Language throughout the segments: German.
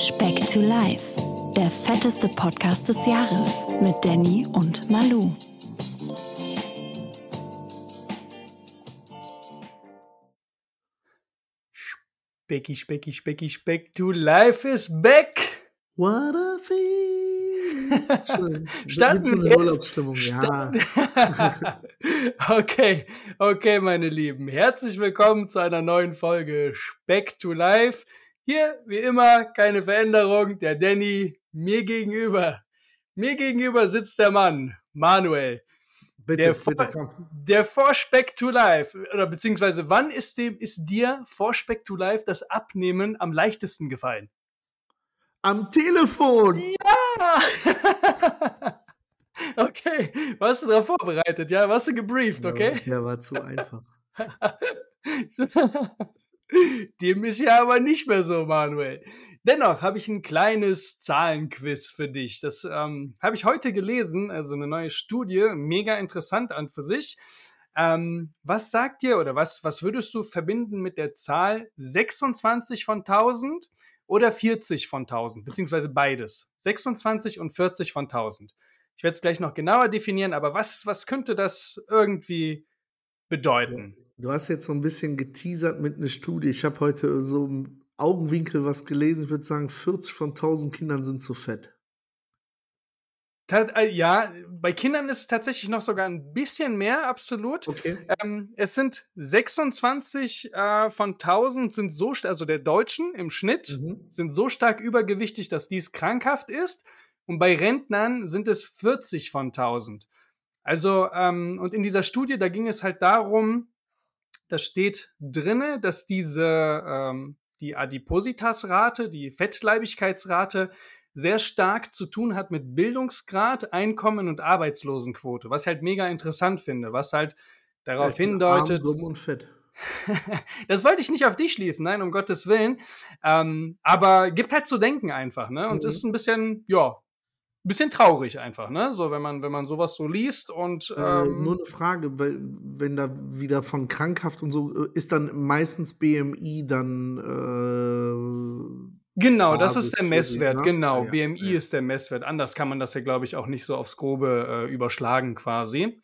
Speck to Life, der fetteste Podcast des Jahres mit Danny und Malu. Specki, Specki, Specki, Speck to Life is back. What a so einer wir? Urlaubsstimmung, ja. okay, okay, meine Lieben. Herzlich willkommen zu einer neuen Folge Speck to Life. Hier, wie immer, keine Veränderung. Der Danny mir gegenüber. Mir gegenüber sitzt der Mann, Manuel. Bitte, Der, bitte, komm. der vor Speck to Life. Oder beziehungsweise, wann ist, dem, ist dir vor Speck to Life das Abnehmen am leichtesten gefallen? Am Telefon. Ja! okay, warst du darauf vorbereitet, ja? Warst du gebrieft, okay? Der war zu einfach. Dem ist ja aber nicht mehr so, Manuel. Dennoch habe ich ein kleines Zahlenquiz für dich. Das ähm, habe ich heute gelesen, also eine neue Studie, mega interessant an für sich. Ähm, was sagt dir oder was, was würdest du verbinden mit der Zahl 26 von 1000 oder 40 von 1000, beziehungsweise beides? 26 und 40 von 1000. Ich werde es gleich noch genauer definieren, aber was, was könnte das irgendwie bedeuten? Du hast jetzt so ein bisschen geteasert mit einer Studie. Ich habe heute so im Augenwinkel was gelesen. Ich würde sagen, 40 von 1000 Kindern sind zu fett. Äh, Ja, bei Kindern ist es tatsächlich noch sogar ein bisschen mehr, absolut. Okay. Ähm, es sind 26 äh, von 1000 sind so, also der Deutschen im Schnitt, Mhm. sind so stark übergewichtig, dass dies krankhaft ist. Und bei Rentnern sind es 40 von 1000. Also, ähm, und in dieser Studie, da ging es halt darum, da steht drinne, dass diese, ähm, die Adipositasrate, die Fettleibigkeitsrate, sehr stark zu tun hat mit Bildungsgrad, Einkommen und Arbeitslosenquote, was ich halt mega interessant finde, was halt darauf Ich bin hindeutet. Arm, dumm und fett. das wollte ich nicht auf dich schließen, nein, um Gottes Willen. Ähm, aber gibt halt zu denken einfach, ne? Und Mhm. ist ein bisschen, ja, bisschen traurig einfach, ne? So, wenn man, wenn man sowas so liest und Äh, ähm, nur eine Frage, weil, wenn da wieder von krankhaft und so, äh, ist dann meistens BMI dann äh, Genau, das Basis ist der Messwert, ne? genau. Ah, ja, BMI ja. ist der Messwert. Anders kann man das ja, glaube ich, auch nicht so aufs Grobe äh, überschlagen quasi.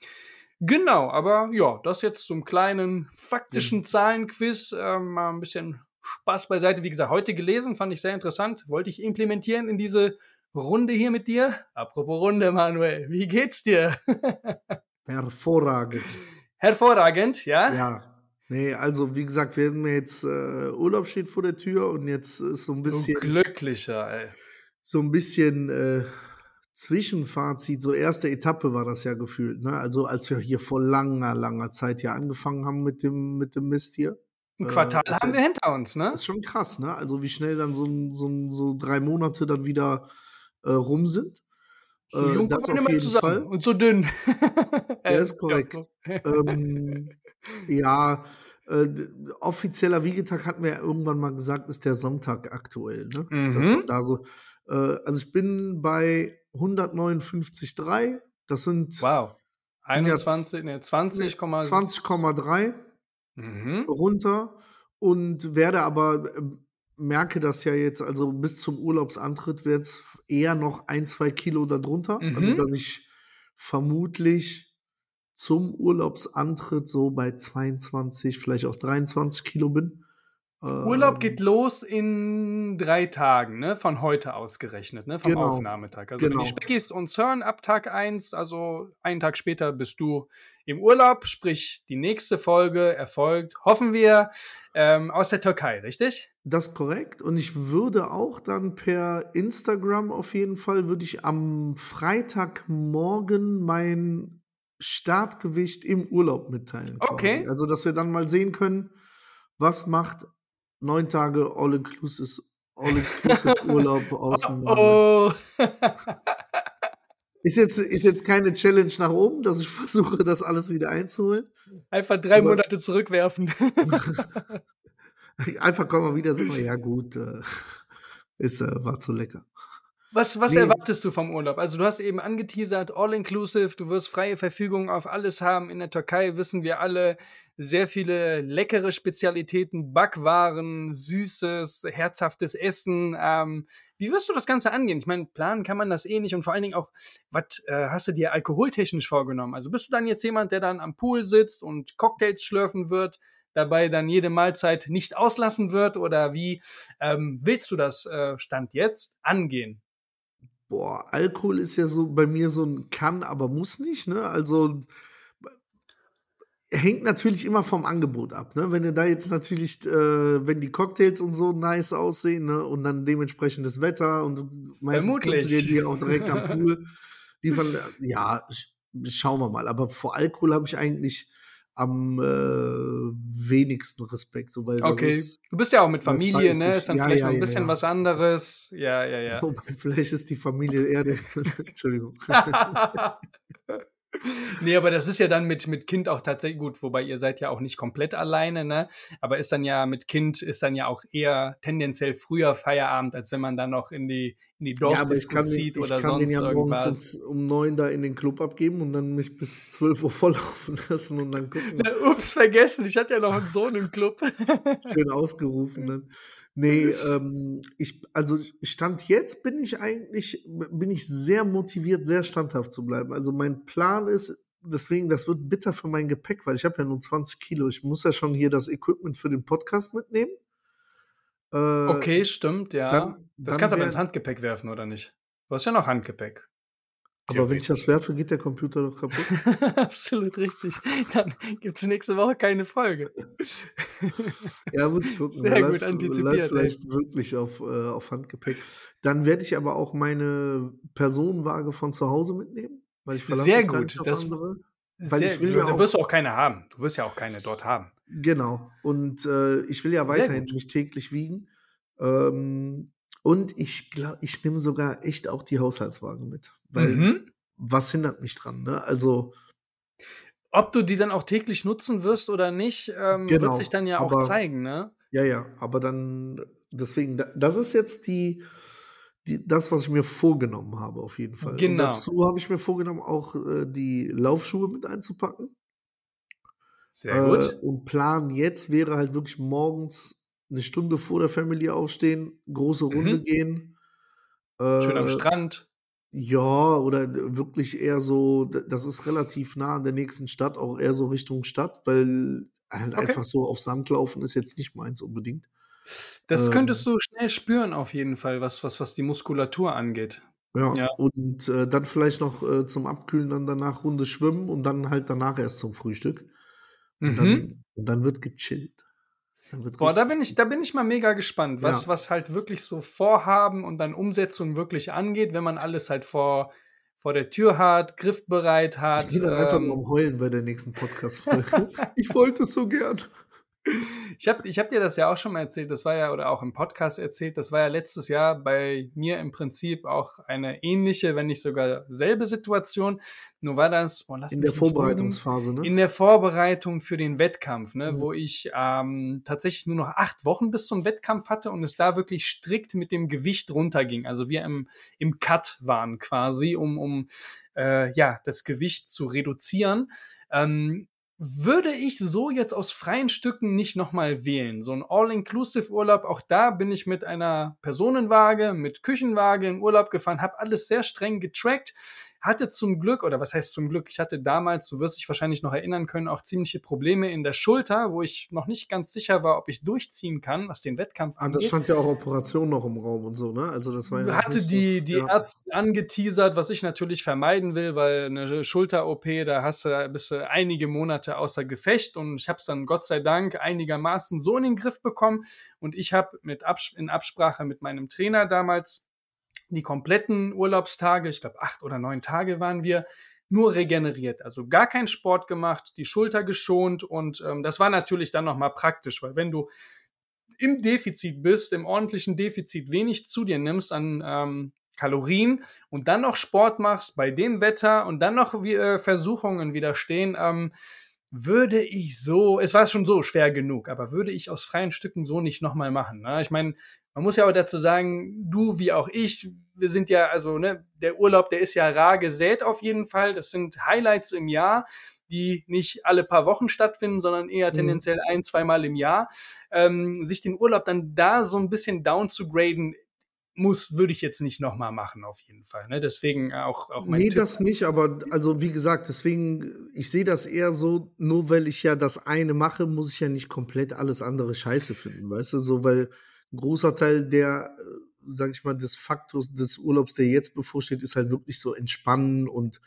Genau, aber ja, das jetzt zum kleinen faktischen Zahlenquiz. Äh, mal ein bisschen Spaß beiseite. Wie gesagt, heute gelesen, fand ich sehr interessant. Wollte ich implementieren in diese Runde hier mit dir. Apropos Runde, Manuel, wie geht's dir? hervorragend. Hervorragend, ja? Ja. Nee, also wie gesagt, wir haben jetzt äh, Urlaub steht vor der Tür und jetzt ist so ein bisschen glücklicher, ey. so ein bisschen äh, Zwischenfazit, so erste Etappe war das ja gefühlt, ne? Also als wir hier vor langer, langer Zeit ja angefangen haben mit dem, mit dem Mist hier. Ein Äh, Quartal ist haben wir hinter uns, ne? Das ist schon krass, ne? Also wie schnell dann so, so, so drei Monate dann wieder äh, rum sind. So Äh, jung das kommen wir auf immer jeden zusammen Fall. und so dünn. Ja, ist korrekt. so. ähm, ja, äh, offizieller Wiegetag hatten wir ja irgendwann mal gesagt, ist der Sonntag aktuell, ne? Mhm. da so, äh, also ich bin bei 159,3. Das sind Wow. Sind jetzt- 21, ne, 20, 20,3 Mhm. runter und werde aber äh, merke das ja jetzt, also bis zum Urlaubsantritt wird es eher noch ein, zwei Kilo darunter. Also Mhm. dass ich vermutlich zum Urlaubsantritt so bei 22, vielleicht auch 23 Kilo bin. Urlaub Ähm, geht los in drei Tagen, ne? Von heute aus gerechnet, ne? Vom Genau. Aufnahmetag. Also wenn Genau. die Speckis uns hören ab Tag 1, also einen Tag später bist du im Urlaub, sprich die nächste Folge erfolgt, hoffen wir, ähm, aus der Türkei, richtig? Das ist korrekt. Und ich würde auch dann per Instagram auf jeden Fall, würde ich am Freitagmorgen mein Startgewicht im Urlaub mitteilen. quasi. Okay. Also, dass wir dann mal sehen können, was macht neun Tage All-Inclusive All Urlaub aus dem Norden. Oh. Ist jetzt, ist jetzt keine Challenge nach oben, dass ich versuche, das alles wieder einzuholen. Einfach drei Aber- Monate zurückwerfen. Einfach kommen wir wieder, sagen wir, ja gut, äh, ist, äh, war zu lecker. Was, was Nee. erwartest du vom Urlaub? Also du hast eben angeteasert, all-inclusive, du wirst freie Verfügung auf alles haben. In der Türkei wissen wir alle, sehr viele leckere Spezialitäten, Backwaren, süßes, herzhaftes Essen. Ähm, wie wirst du das Ganze angehen? Ich meine, planen kann man das eh nicht und vor allen Dingen auch, was äh, hast du dir alkoholtechnisch vorgenommen? Also bist du dann jetzt jemand, der dann am Pool sitzt und Cocktails schlürfen wird, dabei dann jede Mahlzeit nicht auslassen wird oder wie ähm, willst du das äh, Stand jetzt angehen? Boah, Alkohol ist ja so bei mir so ein kann, aber muss nicht, ne? Also hängt natürlich immer vom Angebot ab, ne? Wenn du da jetzt natürlich, äh, wenn die Cocktails und so nice aussehen, ne? Und dann dementsprechend das Wetter und meistens kannst du dir Vermutlich. die auch direkt am Pool liefern. Ja, sch- schauen wir mal. Aber vor Alkohol habe ich eigentlich am äh, wenigsten Respekt, so weil Okay, ist, du bist ja auch mit Familie, ne? Ist dann Ja, vielleicht ja, noch ein bisschen ja. was anderes. Ja, ja, ja. so, vielleicht ist die Familie eher der, Entschuldigung. nee, aber das ist ja dann mit, mit Kind auch tatsächlich gut, wobei ihr seid ja auch nicht komplett alleine, ne? Aber ist dann ja mit Kind ist dann ja auch eher tendenziell früher Feierabend, als wenn man dann noch in die, in die Ja, aber ich Dorfdisco kann, den, zieht ich oder kann den sonst ja morgens irgendwas. um neun da in den Club abgeben und dann mich bis 12 Uhr volllaufen lassen und dann gucken, Na, Ups, vergessen, ich hatte ja noch einen Sohn im Club. schön ausgerufen. Dann. Nee, ähm, ich, also Stand jetzt bin ich eigentlich, bin ich sehr motiviert, sehr standhaft zu bleiben. Also mein Plan ist, deswegen, das wird bitter für mein Gepäck, weil ich habe ja nur 20 Kilo. Ich muss ja schon hier das Equipment für den Podcast mitnehmen. Äh, Okay, stimmt, ja. dann- das dann kannst du aber ins Handgepäck werfen, oder nicht? Du hast ja noch Handgepäck. Aber wenn ich das werfe, geht der Computer doch kaputt. Absolut richtig. Dann gibt es nächste Woche keine Folge. Ja, muss ich gucken. Sehr Der gut antizipiert, läuft ey. vielleicht wirklich auf, äh, auf Handgepäck. Dann werde ich aber auch meine Personenwaage von zu Hause mitnehmen, weil ich verlasse Sehr mich gut, nicht auf das- andere. Weil Sehr ich will gut. ja auch- wirst du auch keine haben. Du wirst ja auch keine dort haben. Genau. Und äh, ich will ja weiterhin mich täglich wiegen. Ähm, und ich glaube, ich nehme sogar echt auch die Haushaltswaage mit. Weil Mhm. was hindert mich dran? Ne? Also Ob du die dann auch täglich nutzen wirst oder nicht, ähm, Genau, wird sich dann ja auch aber- zeigen, ne? Ja, ja, aber dann, deswegen, da- das ist jetzt die, die, das, was ich mir vorgenommen habe, auf jeden Fall. Und Genau. dazu habe ich mir vorgenommen, auch äh, die Laufschuhe mit einzupacken. Sehr Äh, gut. und Plan jetzt wäre halt wirklich morgens eine Stunde vor der Family aufstehen, große Runde Mhm. gehen. Schön am Äh, Strand. Ja, oder wirklich eher so, das ist relativ nah an der nächsten Stadt, auch eher so Richtung Stadt, weil halt Okay. einfach so auf Sand laufen ist jetzt nicht meins unbedingt. Das ähm, könntest du schnell spüren, auf jeden Fall, was, was, was die Muskulatur angeht. Ja, Ja. und äh, dann vielleicht noch äh, zum Abkühlen dann danach Runde schwimmen und dann halt danach erst zum Frühstück. Und, Mhm. dann, und dann wird gechillt. Dann wird Boah, da bin ich, da bin ich mal mega gespannt, was, Ja. was halt wirklich so Vorhaben und dann Umsetzung wirklich angeht, wenn man alles halt vor, vor der Tür hat, griffbereit hat. Ich gehe dann einfach ähm, nur am Heulen bei der nächsten Podcast-Folge. ich wollte es so gern. Ich habe ich hab dir das ja auch schon mal erzählt, das war ja, oder auch im Podcast erzählt, das war ja letztes Jahr bei mir im Prinzip auch eine ähnliche, wenn nicht sogar selbe Situation. Nur war das, boah, lass In der Vorbereitungsphase, ne? in der Vorbereitung für den Wettkampf, ne, Mhm. wo ich ähm, tatsächlich nur noch acht Wochen bis zum Wettkampf hatte und es da wirklich strikt mit dem Gewicht runterging. Also wir im, im Cut waren quasi, um, um äh, ja, das Gewicht zu reduzieren. Ähm, würde ich so jetzt aus freien Stücken nicht nochmal wählen. So ein All-Inclusive-Urlaub, auch da bin ich mit einer Personenwaage, mit Küchenwaage in Urlaub gefahren, habe alles sehr streng getrackt, hatte zum Glück, oder was heißt zum Glück, ich hatte damals, du wirst dich wahrscheinlich noch erinnern können, auch ziemliche Probleme in der Schulter, wo ich noch nicht ganz sicher war, ob ich durchziehen kann, was den Wettkampf Ah, das stand ja auch Operation noch im Raum und so, ne? Also das war ja hatte die, so, die ja. Ärzte angeteasert, was ich natürlich vermeiden will, weil eine Schulter-OP, da hast du, bist du einige Monate außer Gefecht und ich habe es dann Gott sei Dank einigermaßen so in den Griff bekommen und ich habe mit Abs in Absprache mit meinem Trainer damals die kompletten Urlaubstage, ich glaube acht oder neun Tage waren wir, nur regeneriert, also gar keinen Sport gemacht, die Schulter geschont und ähm, das war natürlich dann nochmal praktisch, weil wenn du im Defizit bist, im ordentlichen Defizit wenig zu dir nimmst an ähm, Kalorien und dann noch Sport machst bei dem Wetter und dann noch wie, äh, Versuchungen widerstehen, ähm, würde ich so, es war schon so schwer genug, aber würde ich aus freien Stücken so nicht nochmal machen. Ne? Ich meine, man muss ja auch dazu sagen, du wie auch ich, wir sind ja, also, ne, der Urlaub, der ist ja rar gesät auf jeden Fall. Das sind Highlights im Jahr, die nicht alle paar Wochen stattfinden, sondern eher mhm. tendenziell ein, zweimal im Jahr. Ähm, sich den Urlaub dann da so ein bisschen down zu graden, muss, würde ich jetzt nicht nochmal machen, auf jeden Fall. Ne? Deswegen auch, auch mein Nee, Tipp. das nicht, aber also wie gesagt, deswegen, ich sehe das eher so, nur weil ich ja das eine mache, muss ich ja nicht komplett alles andere scheiße finden, weißt du, so, weil ein großer Teil der, sag ich mal, des Faktors des Urlaubs, der jetzt bevorsteht, ist halt wirklich so entspannen und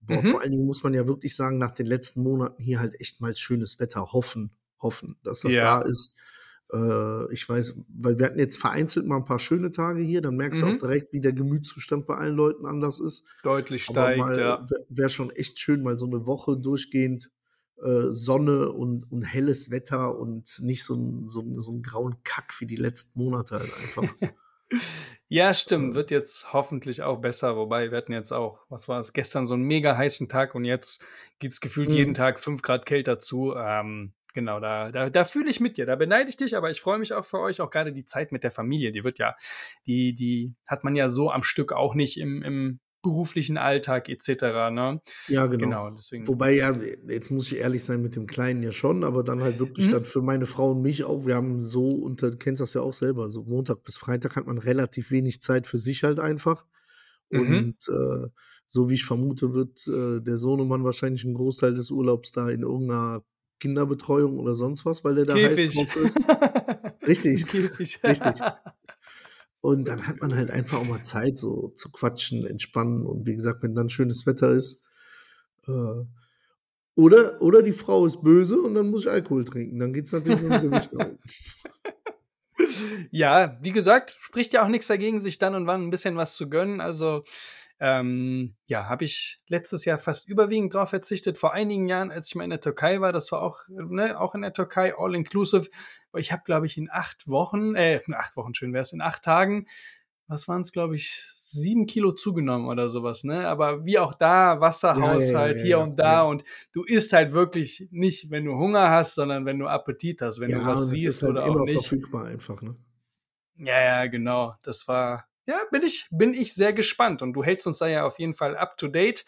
boah, mhm. vor allen Dingen muss man ja wirklich sagen, nach den letzten Monaten hier halt echt mal schönes Wetter hoffen, hoffen, dass das ja. da ist äh, ich weiß, weil wir hatten jetzt vereinzelt mal ein paar schöne Tage hier, dann merkst mhm. du auch direkt, wie der Gemütszustand bei allen Leuten anders ist. Deutlich steigt, mal, ja. Wäre schon echt schön, mal so eine Woche durchgehend äh, Sonne und, und helles Wetter und nicht so ein, so, so ein grauen Kack wie die letzten Monate halt einfach. ja, stimmt. Wird jetzt hoffentlich auch besser. Wobei wir hatten jetzt auch, was war es, gestern so einen mega heißen Tag und jetzt geht es gefühlt mhm. jeden Tag fünf Grad kälter zu. Ähm, Genau, da, da, da fühle ich mit dir, da beneide ich dich, aber ich freue mich auch für euch, auch gerade die Zeit mit der Familie, die wird ja, die, die hat man ja so am Stück auch nicht im, im beruflichen Alltag etc. Ne? Ja, genau. genau deswegen. Wobei, ja, jetzt muss ich ehrlich sein, mit dem Kleinen ja schon, aber dann halt wirklich mhm. dann für meine Frau und mich auch, wir haben so, und du kennst das ja auch selber, so Montag bis Freitag hat man relativ wenig Zeit für sich halt einfach. Mhm. Und äh, so wie ich vermute, wird äh, der Sohnemann wahrscheinlich einen Großteil des Urlaubs da in irgendeiner Kinderbetreuung oder sonst was, weil der da Käfig. heiß drauf ist. Richtig. Käfig. Richtig. Und dann hat man halt einfach auch mal Zeit, so zu quatschen, entspannen. Und wie gesagt, wenn dann schönes Wetter ist, äh, oder, oder die Frau ist böse und dann muss ich Alkohol trinken. Dann geht es natürlich um Gewicht nach Ja, wie gesagt, spricht ja auch nichts dagegen, sich dann und wann ein bisschen was zu gönnen. Also ähm, ja, habe ich letztes Jahr fast überwiegend drauf verzichtet. Vor einigen Jahren, als ich mal in der Türkei war, das war auch, ne, auch in der Türkei, all inclusive. Ich habe, glaube ich, in acht Wochen, äh, acht Wochen schön wäre es, in acht Tagen, was waren es, glaube ich, sieben Kilo zugenommen oder sowas, ne? Aber wie auch da, Wasserhaushalt ja, ja, ja, hier und da und du isst halt wirklich nicht, wenn du Hunger hast, sondern wenn du Appetit hast, wenn du was siehst halt oder auch nicht. verfügbar einfach, ne? Ja, ja, genau. Das war, ja, bin ich, bin ich sehr gespannt. Und du hältst uns da ja auf jeden Fall up to date.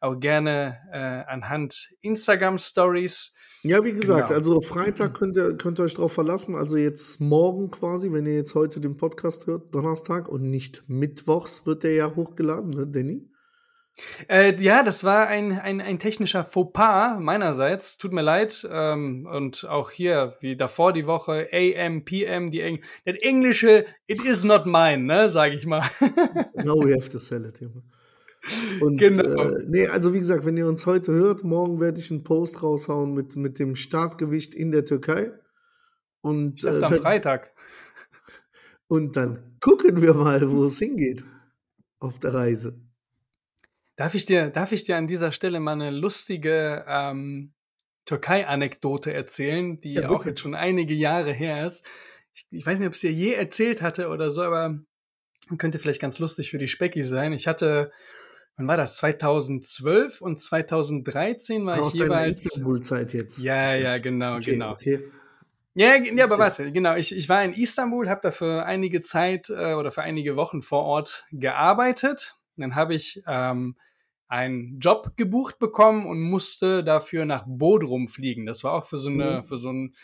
Auch gerne äh, anhand Instagram Stories. Ja, wie gesagt, genau. also Freitag könnt ihr, könnt ihr euch drauf verlassen. Also jetzt morgen quasi, wenn ihr jetzt heute den Podcast hört, Donnerstag und nicht Mittwochs wird der ja hochgeladen, ne, Danny? Äh, ja, das war ein, ein, ein technischer Fauxpas meinerseits. Tut mir leid. Ähm, und auch hier, wie davor die Woche, AM, PM, die Eng das Englische, it is not mine, ne, sag ich mal. no, we have to sell it. Und, genau. Äh, nee, also wie gesagt, wenn ihr uns heute hört, morgen werde ich einen Post raushauen mit, mit dem Startgewicht in der Türkei. Und äh, am Freitag. Und dann gucken wir mal, wo es hingeht auf der Reise. Darf ich dir, darf ich dir an dieser Stelle mal eine lustige ähm, Türkei-Anekdote erzählen, die ja, auch jetzt schon einige Jahre her ist? Ich, ich weiß nicht, ob ich es dir je erzählt hatte oder so, aber könnte vielleicht ganz lustig für die Specki sein. Ich hatte, wann war das? 2012 und 2013 war Aus ich jeweils. Istanbul-Zeit jetzt. Ja, ja, genau, okay, genau. Okay. Ja, ja, aber warte, genau. Ich, ich war in Istanbul, habe da für einige Zeit äh, oder für einige Wochen vor Ort gearbeitet. Dann habe ich ähm, einen Job gebucht bekommen und musste dafür nach Bodrum fliegen. Das war auch für so eine, mhm. für so ein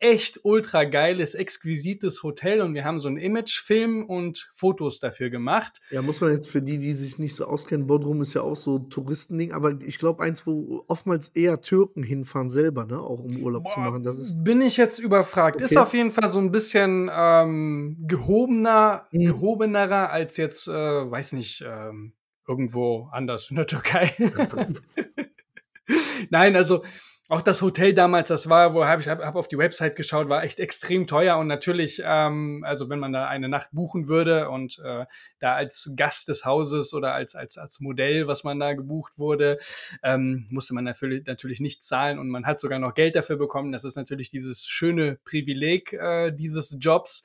echt ultra geiles, exquisites Hotel und wir haben so einen Imagefilm und Fotos dafür gemacht. Ja, muss man jetzt für die, die sich nicht so auskennen, Bodrum ist ja auch so ein Touristending, aber ich glaube eins, wo oftmals eher Türken hinfahren selber, ne, auch um Urlaub Boah, zu machen. Das ist bin ich jetzt überfragt. Okay. Ist auf jeden Fall so ein bisschen ähm, gehobener, mhm. gehobenerer als jetzt, äh, weiß nicht, ähm, irgendwo anders in der Türkei. Nein, also auch das Hotel damals, das war, wo habe ich hab, hab auf die Website geschaut, war echt extrem teuer und natürlich, ähm, also wenn man da eine Nacht buchen würde und äh, da als Gast des Hauses oder als als als Modell, was man da gebucht wurde, ähm, musste man natürlich natürlich nicht zahlen und man hat sogar noch Geld dafür bekommen. Das ist natürlich dieses schöne Privileg äh, dieses Jobs.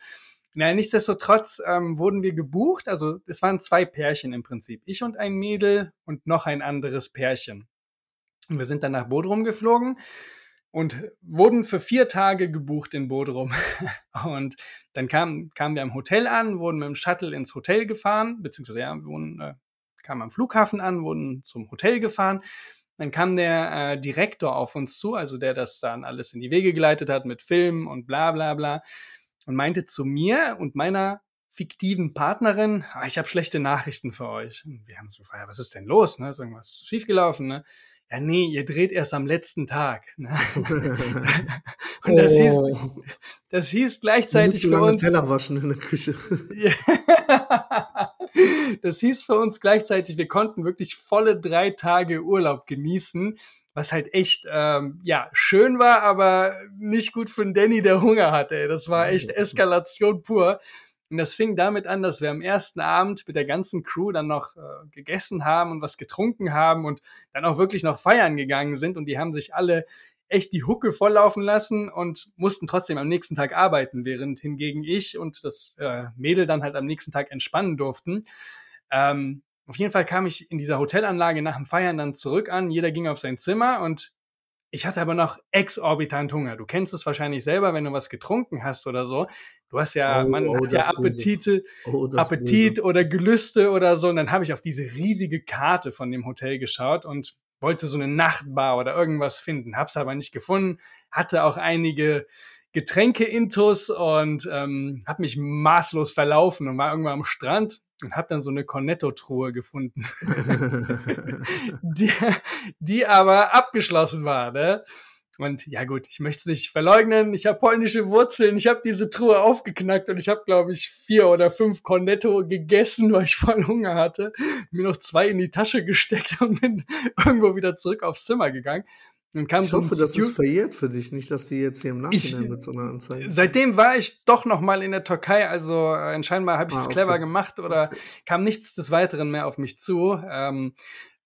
Naja, nichtsdestotrotz ähm, wurden wir gebucht. Also es waren zwei Pärchen im Prinzip. Ich und ein Mädel und noch ein anderes Pärchen. Und wir sind dann nach Bodrum geflogen und wurden für vier Tage gebucht in Bodrum. Und dann kam, kamen wir am Hotel an, wurden mit dem Shuttle ins Hotel gefahren, beziehungsweise ja, wurden, äh, kamen am Flughafen an, wurden zum Hotel gefahren. Dann kam der äh, Direktor auf uns zu, also der das dann alles in die Wege geleitet hat mit Filmen und bla bla bla, und meinte zu mir und meiner fiktiven Partnerin, ah, ich habe schlechte Nachrichten für euch. Und wir haben so, ja, was ist denn los? Ne? Ist irgendwas schiefgelaufen? Ne? Ja, nee, ihr dreht erst am letzten Tag. Ne? und das, oh. hieß, das hieß gleichzeitig für uns. Teller waschen in der Küche. das hieß für uns gleichzeitig, wir konnten wirklich volle drei Tage Urlaub genießen, was halt echt ähm, ja schön war, aber nicht gut für den Danny, der Hunger hatte. Das war echt Eskalation pur. Und das fing damit an, dass wir am ersten Abend mit der ganzen Crew dann noch äh, gegessen haben und was getrunken haben und dann auch wirklich noch feiern gegangen sind. Und die haben sich alle echt die Hucke volllaufen lassen und mussten trotzdem am nächsten Tag arbeiten, während hingegen ich und das äh, Mädel dann halt am nächsten Tag entspannen durften. Ähm, auf jeden Fall kam ich in dieser Hotelanlage nach dem Feiern dann zurück an. Jeder ging auf sein Zimmer und ich hatte aber noch exorbitant Hunger. Du kennst es wahrscheinlich selber, wenn du was getrunken hast oder so. Du hast ja, oh, man oh, hat ja Appetite, oh, Appetit böse. oder Gelüste oder so. Und dann habe ich auf diese riesige Karte von dem Hotel geschaut und wollte so eine Nachtbar oder irgendwas finden. Hab's aber nicht gefunden. Hatte auch einige Getränke-Intos und ähm, habe mich maßlos verlaufen und war irgendwann am Strand und habe dann so eine Cornetto-Truhe gefunden, die, die aber abgeschlossen war. Ne? Und ja gut, ich möchte es nicht verleugnen. Ich habe polnische Wurzeln. Ich habe diese Truhe aufgeknackt und ich habe, glaube ich, vier oder fünf Cornetto gegessen, weil ich voll Hunger hatte. Mir noch zwei in die Tasche gesteckt und bin irgendwo wieder zurück aufs Zimmer gegangen. Dann kam ich so hoffe, das ist verjährt für dich, nicht, dass die jetzt hier im Nachhinein ich, mit so einer Anzeige. Seitdem war ich doch noch mal in der Türkei, also äh, scheinbar habe ich es ah, okay. clever gemacht oder kam nichts des Weiteren mehr auf mich zu. Ähm,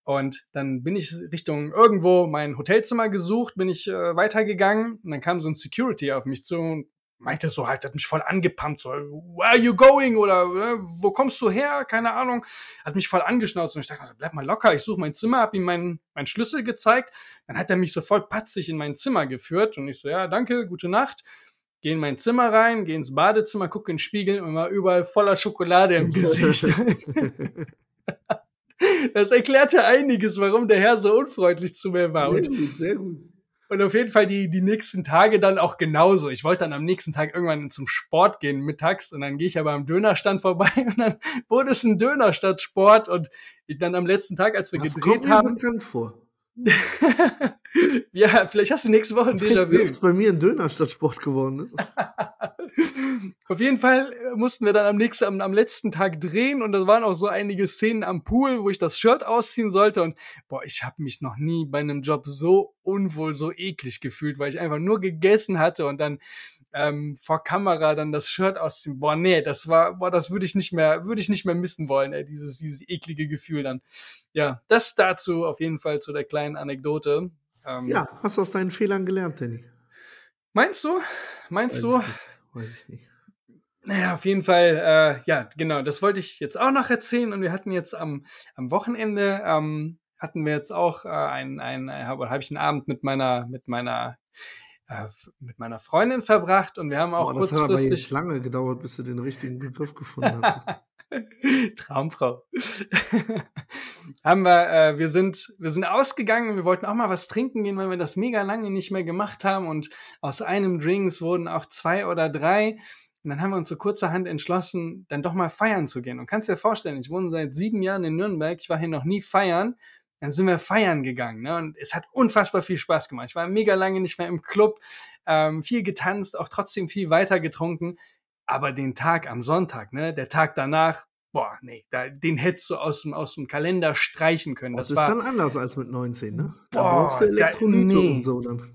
und dann bin ich Richtung irgendwo mein Hotelzimmer gesucht, bin ich äh, weitergegangen und dann kam so ein Security auf mich zu und meinte so halt, hat mich voll angepumpt, so, where are you going? Oder äh, wo kommst du her? Keine Ahnung. Hat mich voll angeschnauzt und ich dachte, bleib mal locker, ich suche mein Zimmer, hab ihm meinen mein Schlüssel gezeigt. Dann hat er mich so voll patzig in mein Zimmer geführt und ich so, ja, danke, gute Nacht. Geh in mein Zimmer rein, geh ins Badezimmer, guck in den Spiegel und war überall voller Schokolade im Gesicht. Das erklärt ja einiges, warum der Herr so unfreundlich zu mir war. Sehr gut, sehr gut. Und auf jeden Fall die, die nächsten Tage dann auch genauso. Ich wollte dann am nächsten Tag irgendwann zum Sport gehen mittags und dann gehe ich aber am Dönerstand vorbei und dann wurde es ein Döner statt Sport und ich dann am letzten Tag, als wir das gedreht kommt haben. Mir bekannt vor. ja, vielleicht hast du nächste Woche ein Déjà-vu. Ist bei mir ein Döner statt Sport geworden ist. Auf jeden Fall äh, mussten wir dann am nächsten, am, am, letzten Tag drehen und da waren auch so einige Szenen am Pool, wo ich das Shirt ausziehen sollte und boah, ich habe mich noch nie bei einem Job so unwohl, so eklig gefühlt, weil ich einfach nur gegessen hatte und dann ähm, vor Kamera dann das Shirt ausziehen. Boah, nee, das war, boah, das würde ich nicht mehr, würde ich nicht mehr missen wollen, ey, dieses, dieses eklige Gefühl dann. Ja, das dazu auf jeden Fall zu der kleinen Anekdote. Ähm, ja, hast du aus deinen Fehlern gelernt, Danny? Meinst du? Meinst Weiß du? Ich Weiß ich nicht. Naja, auf jeden Fall, äh, ja, genau, das wollte ich jetzt auch noch erzählen. Und wir hatten jetzt am, am Wochenende, ähm, hatten wir jetzt auch äh, ein, ein, ein habe hab ich einen Abend mit meiner, mit meiner äh, mit meiner Freundin verbracht und wir haben auch Boah, das kurzfristig... Das hat aber jetzt lange gedauert, bis du den richtigen Begriff gefunden hast. Traumfrau. haben wir, äh, wir sind, wir sind ausgegangen und wir wollten auch mal was trinken gehen, weil wir das mega lange nicht mehr gemacht haben und aus einem Drinks wurden auch zwei oder drei. Und dann haben wir uns so kurzerhand entschlossen, dann doch mal feiern zu gehen. Und kannst dir vorstellen, ich wohne seit sieben Jahren in Nürnberg, ich war hier noch nie feiern dann sind wir feiern gegangen. Ne? Und es hat unfassbar viel Spaß gemacht. Ich war mega lange nicht mehr im Club, ähm, viel getanzt, auch trotzdem viel weiter getrunken. Aber den Tag am Sonntag, ne, der Tag danach, boah, nee, da, den hättest du aus dem, aus dem Kalender streichen können. Das, das ist war, dann anders als mit 19, ne? Da boah, brauchst du Elektrolyte da, nee. und so dann.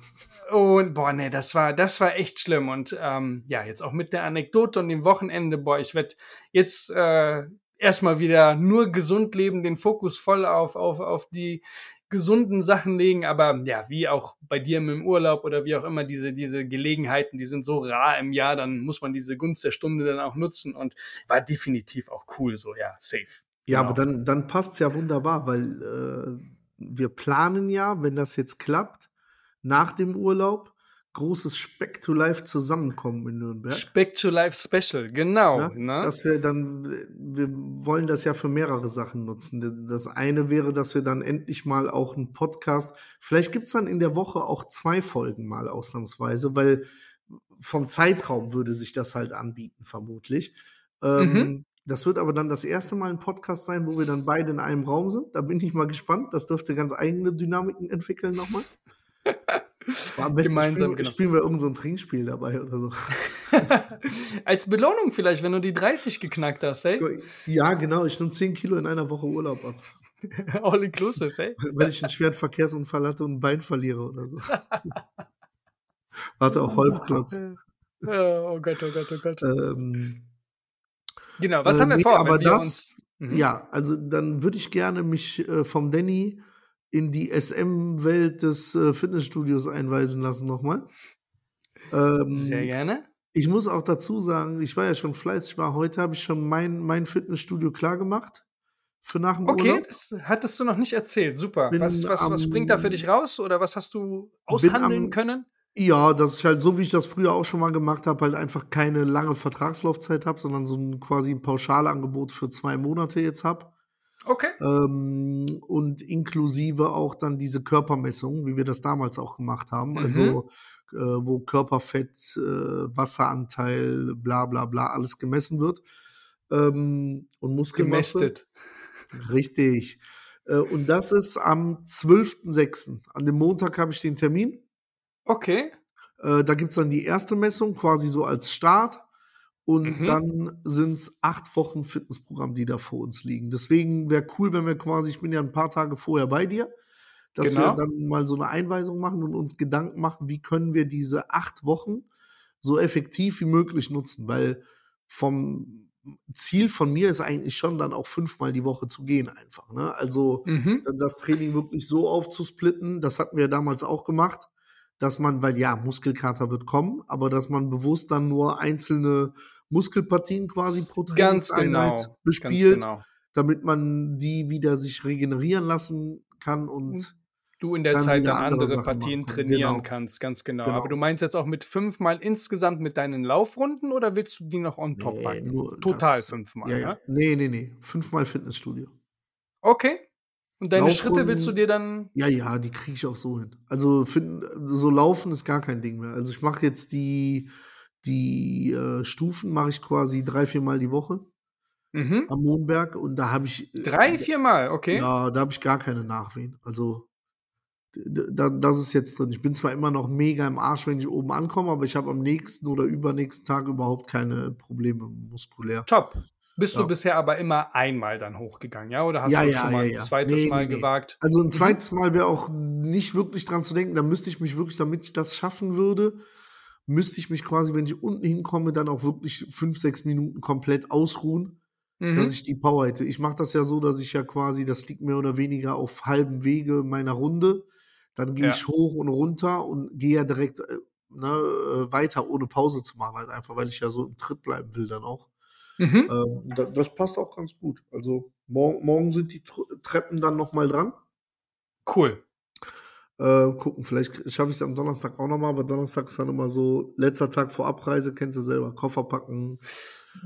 Und boah, nee, das war, das war echt schlimm. Und ähm, ja, jetzt auch mit der Anekdote und dem Wochenende, boah, ich werde jetzt äh, erstmal wieder nur gesund leben, den Fokus voll auf, auf, auf die gesunden Sachen legen, aber ja, wie auch bei dir im Urlaub oder wie auch immer, diese, diese Gelegenheiten, die sind so rar im Jahr, dann muss man diese Gunst der Stunde dann auch nutzen und war definitiv auch cool, so, ja, safe. Ja, genau. aber dann, dann passt es ja wunderbar, weil äh, wir planen ja, wenn das jetzt klappt, nach dem Urlaub großes Speck to Life zusammenkommen in Nürnberg. Speck to Life Special, genau. Ja, ne? Dass wir dann, wir wollen das ja für mehrere Sachen nutzen. Das eine wäre, dass wir dann endlich mal auch einen Podcast, vielleicht gibt's dann in der Woche auch zwei Folgen mal ausnahmsweise, weil vom Zeitraum würde sich das halt anbieten, vermutlich. Ähm, Mhm. Das wird aber dann das erste Mal ein Podcast sein, wo wir dann beide in einem Raum sind. Da bin ich mal gespannt. Das dürfte ganz eigene Dynamiken entwickeln nochmal. Aber Am besten Gemeinsam, spielen, genau. spielen wir irgend so ein Trinkspiel dabei oder so. Als Belohnung vielleicht, wenn du die 30 geknackt hast, ey. Ja, genau. Ich nehme 10 Kilo in einer Woche Urlaub ab. All inclusive, ey. Wenn ich einen schweren Verkehrsunfall hatte und ein Bein verliere oder so. Warte auf Holzklotz. Oh Gott, oh Gott, oh Gott. Ähm, Genau, was äh, haben wir nee, vor? Aber das, Mhm. ja, also dann würde ich gerne mich äh, vom Danny in die SM-Welt des äh, Fitnessstudios einweisen lassen nochmal. Ähm, Sehr gerne. Ich muss auch dazu sagen, ich war ja schon fleißig, war heute habe ich schon mein, mein Fitnessstudio klar gemacht für nach dem Okay, Urlaub. das hattest du noch nicht erzählt. Super. Bin Was, was, was am- springt da für dich raus oder was hast du aushandeln am- können? Ja, dass ich halt so, wie ich das früher auch schon mal gemacht habe, halt einfach keine lange Vertragslaufzeit habe, sondern so ein quasi ein Pauschalangebot für zwei Monate jetzt habe. Okay. Ähm, und inklusive auch dann diese Körpermessung, wie wir das damals auch gemacht haben. Mhm. Also äh, wo Körperfett, äh, Wasseranteil, bla bla bla, alles gemessen wird. Ähm, und Muskelmasse. Gemästet. Richtig. Äh, und das ist am 12.06. An dem Montag habe ich den Termin. Okay. Äh, da gibt es dann die erste Messung, quasi so als Start. Und Mhm. dann sind es acht Wochen Fitnessprogramm, die da vor uns liegen. Deswegen wäre cool, wenn wir quasi, ich bin ja ein paar Tage vorher bei dir, dass Genau. wir dann mal so eine Einweisung machen und uns Gedanken machen, wie können wir diese acht Wochen so effektiv wie möglich nutzen. Weil vom Ziel von mir ist eigentlich schon dann auch fünfmal die Woche zu gehen einfach. Ne? Also Mhm. das Training wirklich so aufzusplitten, das hatten wir damals auch gemacht, dass man, weil ja, Muskelkater wird kommen, aber dass man bewusst dann nur einzelne Muskelpartien quasi pro Trainingseinheit genau. bespielt, genau. damit man die wieder sich regenerieren lassen kann und Du in der dann Zeit dann andere andere Partien trainieren Genau. kannst, ganz genau. Genau. Aber du meinst jetzt auch mit fünfmal insgesamt mit deinen Laufrunden oder willst du die noch on top Nee, packen? nur Total das- fünfmal, ja, ja. ne? Nee, nee, nee. Fünfmal Fitnessstudio. Okay. Und deine Schritte Laufrunden- willst du dir dann. Ja, ja, die kriege ich auch so hin. Also find, so laufen ist gar kein Ding mehr. Also ich mache jetzt die, die äh, Stufen, mache ich quasi drei, viermal die Woche Mhm. am Mondberg und da habe ich. äh, Drei, viermal, okay. Ja, da habe ich gar keine Nachwehen. Also da, das ist jetzt drin. Ich bin zwar immer noch mega im Arsch, wenn ich oben ankomme, aber ich habe am nächsten oder übernächsten Tag überhaupt keine Probleme muskulär. Top. Bist Ja. du bisher aber immer einmal dann hochgegangen, ja? Oder hast Ja, du ja, schon mal ein zweites Nee, Mal nee, nee. gewagt? Also ein Mhm. zweites Mal wäre auch nicht wirklich dran zu denken. Da müsste ich mich wirklich, damit ich das schaffen würde, müsste ich mich quasi, wenn ich unten hinkomme, dann auch wirklich fünf, sechs Minuten komplett ausruhen, Mhm. dass ich die Power hätte. Ich mache das ja so, dass ich ja quasi, das liegt mehr oder weniger auf halbem Wege meiner Runde. Dann gehe Ja. ich hoch und runter und gehe ja direkt äh, ne, äh, weiter, ohne Pause zu machen, halt einfach, weil ich ja so im Tritt bleiben will dann auch. Mhm. Ähm, da, das passt auch ganz gut. Also morgen, morgen sind die Tr Treppen dann nochmal dran. Cool. Äh, gucken, vielleicht schaffe ich es am Donnerstag auch nochmal, aber Donnerstag ist dann immer so, letzter Tag vor Abreise, kennst du selber, Koffer packen.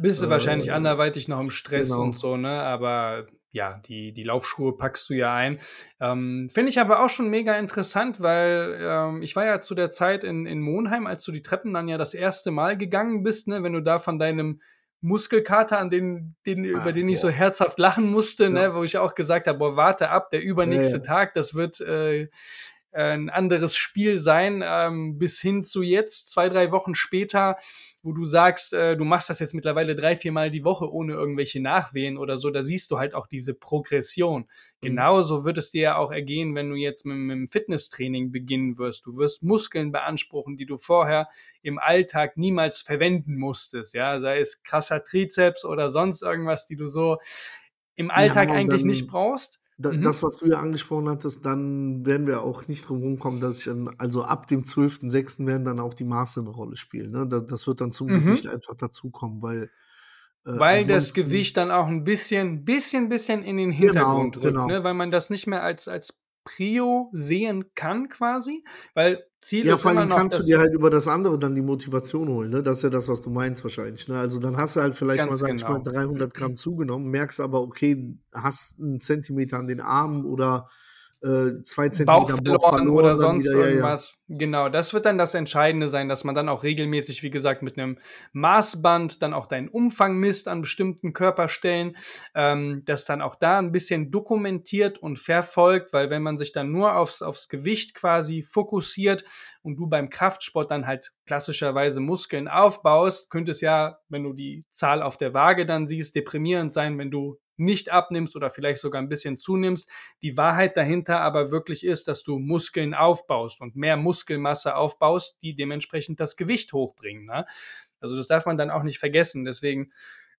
Bist du Äh, wahrscheinlich anderweitig noch im Stress genau. und so, ne? Aber ja, die, die Laufschuhe packst du ja ein. Ähm, Finde ich aber auch schon mega interessant, weil ähm, ich war ja zu der Zeit in, in Monheim, als du die Treppen dann ja das erste Mal gegangen bist, ne? Wenn du da von deinem Muskelkater, an den, den Ah, über den ich so boah. herzhaft lachen musste, Ja. ne, wo ich auch gesagt habe, boah, warte ab, der übernächste Ja, ja. Tag, das wird äh, ein anderes Spiel sein, ähm, bis hin zu jetzt, zwei, drei Wochen später, wo du sagst, äh, du machst das jetzt mittlerweile drei, viermal die Woche ohne irgendwelche Nachwehen oder so, da siehst du halt auch diese Progression. Genauso wird es dir ja auch ergehen, wenn du jetzt mit, mit dem Fitnesstraining beginnen wirst. Du wirst Muskeln beanspruchen, die du vorher im Alltag niemals verwenden musstest, ja, sei es krasser Trizeps oder sonst irgendwas, die du so im Alltag und eigentlich nicht brauchst. Da, Mhm. Das, was du ja angesprochen hattest, dann werden wir auch nicht drum rumkommen, dass ich dann, also ab dem 12.06. werden dann auch die Maße eine Rolle spielen. Ne? Da, das wird dann zum Mhm. Gewicht einfach dazukommen, weil. äh, Weil das Gewicht dann auch ein bisschen, bisschen, bisschen in den Hintergrund Genau, rückt, genau. ne? weil man das nicht mehr als, als Prio sehen kann quasi, weil Ziel Ja, ist vor allem kannst du dir halt über das andere dann die Motivation holen, ne? Das ist ja das, was du meinst wahrscheinlich, ne? Also, dann hast du halt vielleicht mal, ganz sage ich mal, genau. 300 Gramm zugenommen, merkst aber, okay, hast 'n Zentimeter an den Armen oder, äh, 2 Bauch Zentimeter Bauch verloren oder verloren, dann sonst wieder ja, ja. irgendwas. Genau, das wird dann das Entscheidende sein, dass man dann auch regelmäßig, wie gesagt, mit 'nem Maßband dann auch deinen Umfang misst an bestimmten Körperstellen, ähm, das dann auch da 'n bisschen dokumentiert und verfolgt, weil wenn man sich dann nur aufs aufs Gewicht quasi fokussiert und du beim Kraftsport dann halt klassischerweise Muskeln aufbaust, könnte es ja, wenn du die Zahl auf der Waage dann siehst, deprimierend sein, wenn du nicht abnimmst oder vielleicht sogar 'n bisschen zunimmst. Die Wahrheit dahinter aber wirklich ist, dass du Muskeln aufbaust und mehr Muskelmasse aufbaust, die dementsprechend das Gewicht hochbringen, ne? Also, das darf man dann auch nicht vergessen. Deswegen,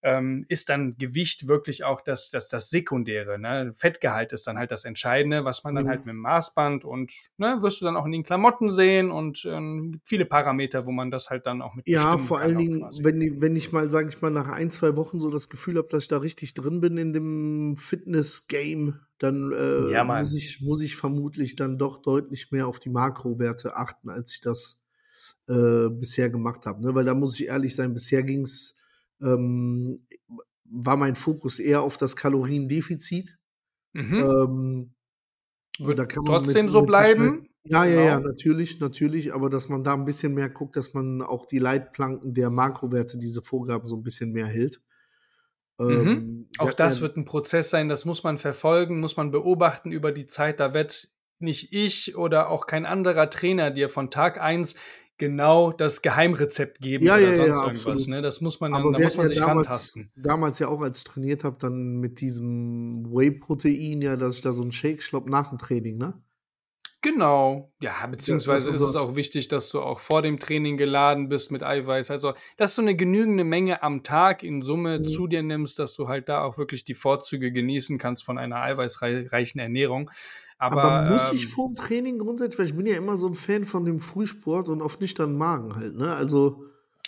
ähm, ist dann Gewicht wirklich auch das das das Sekundäre, ne? Fettgehalt ist dann halt das Entscheidende, was man dann halt Mhm. mit'm Maßband und ne, wirst du dann auch in den Klamotten sehen und, ähm, viele Parameter, wo man das halt dann auch mit Ja, vor allen Dingen, quasi. wenn wenn ich mal, sage ich mal, nach 1, 2 Wochen so das Gefühl habe, dass ich da richtig drin bin in dem Fitness-Game, dann, äh, Ja, muss ich muss ich vermutlich dann doch deutlich mehr auf die Makrowerte achten, als ich das, äh, bisher gemacht habe, ne? Weil da muss ich ehrlich sein, bisher ging's ähm, war mein Fokus eher auf das Kaloriendefizit. Mhm. Ähm, da kann man mit trotzdem so mit bleiben, ja, ja, ja, genau. natürlich, natürlich, aber dass man da 'n bisschen mehr guckt, dass man auch die Leitplanken der Makrowerte, diese Vorgaben so 'n bisschen mehr hält. Mhm. Ähm, Auch hatten ja das wird 'n Prozess sein, das muss man verfolgen, muss man beobachten über die Zeit. Da wird nicht ich oder auch kein anderer Trainer dir von Tag 1 genau das Geheimrezept geben Ja, oder ja, ja, sonst irgendwas, absolut. ne? Das muss man dann Aber da muss man ja sich damals rantasten. damals ja auch, als ich trainiert habe, dann mit diesem Whey-Protein ja, dass ich da so 'n Shake glaube, nach dem Training, ne? Genau. Ja, beziehungsweise man ist es auch wichtig, dass du auch vor dem Training geladen bist mit Eiweiß. Also, dass du 'ne genügende Menge am Tag in Summe Mhm. zu dir nimmst, dass du halt da auch wirklich die Vorzüge genießen kannst von einer eiweißrei reichen Ernährung. Aber Aber, muss ich ähm vorm Training grundsätzlich weil ich bin ja immer so 'n Fan von dem Frühsport und auf nüchternen Magen halt, ne? Also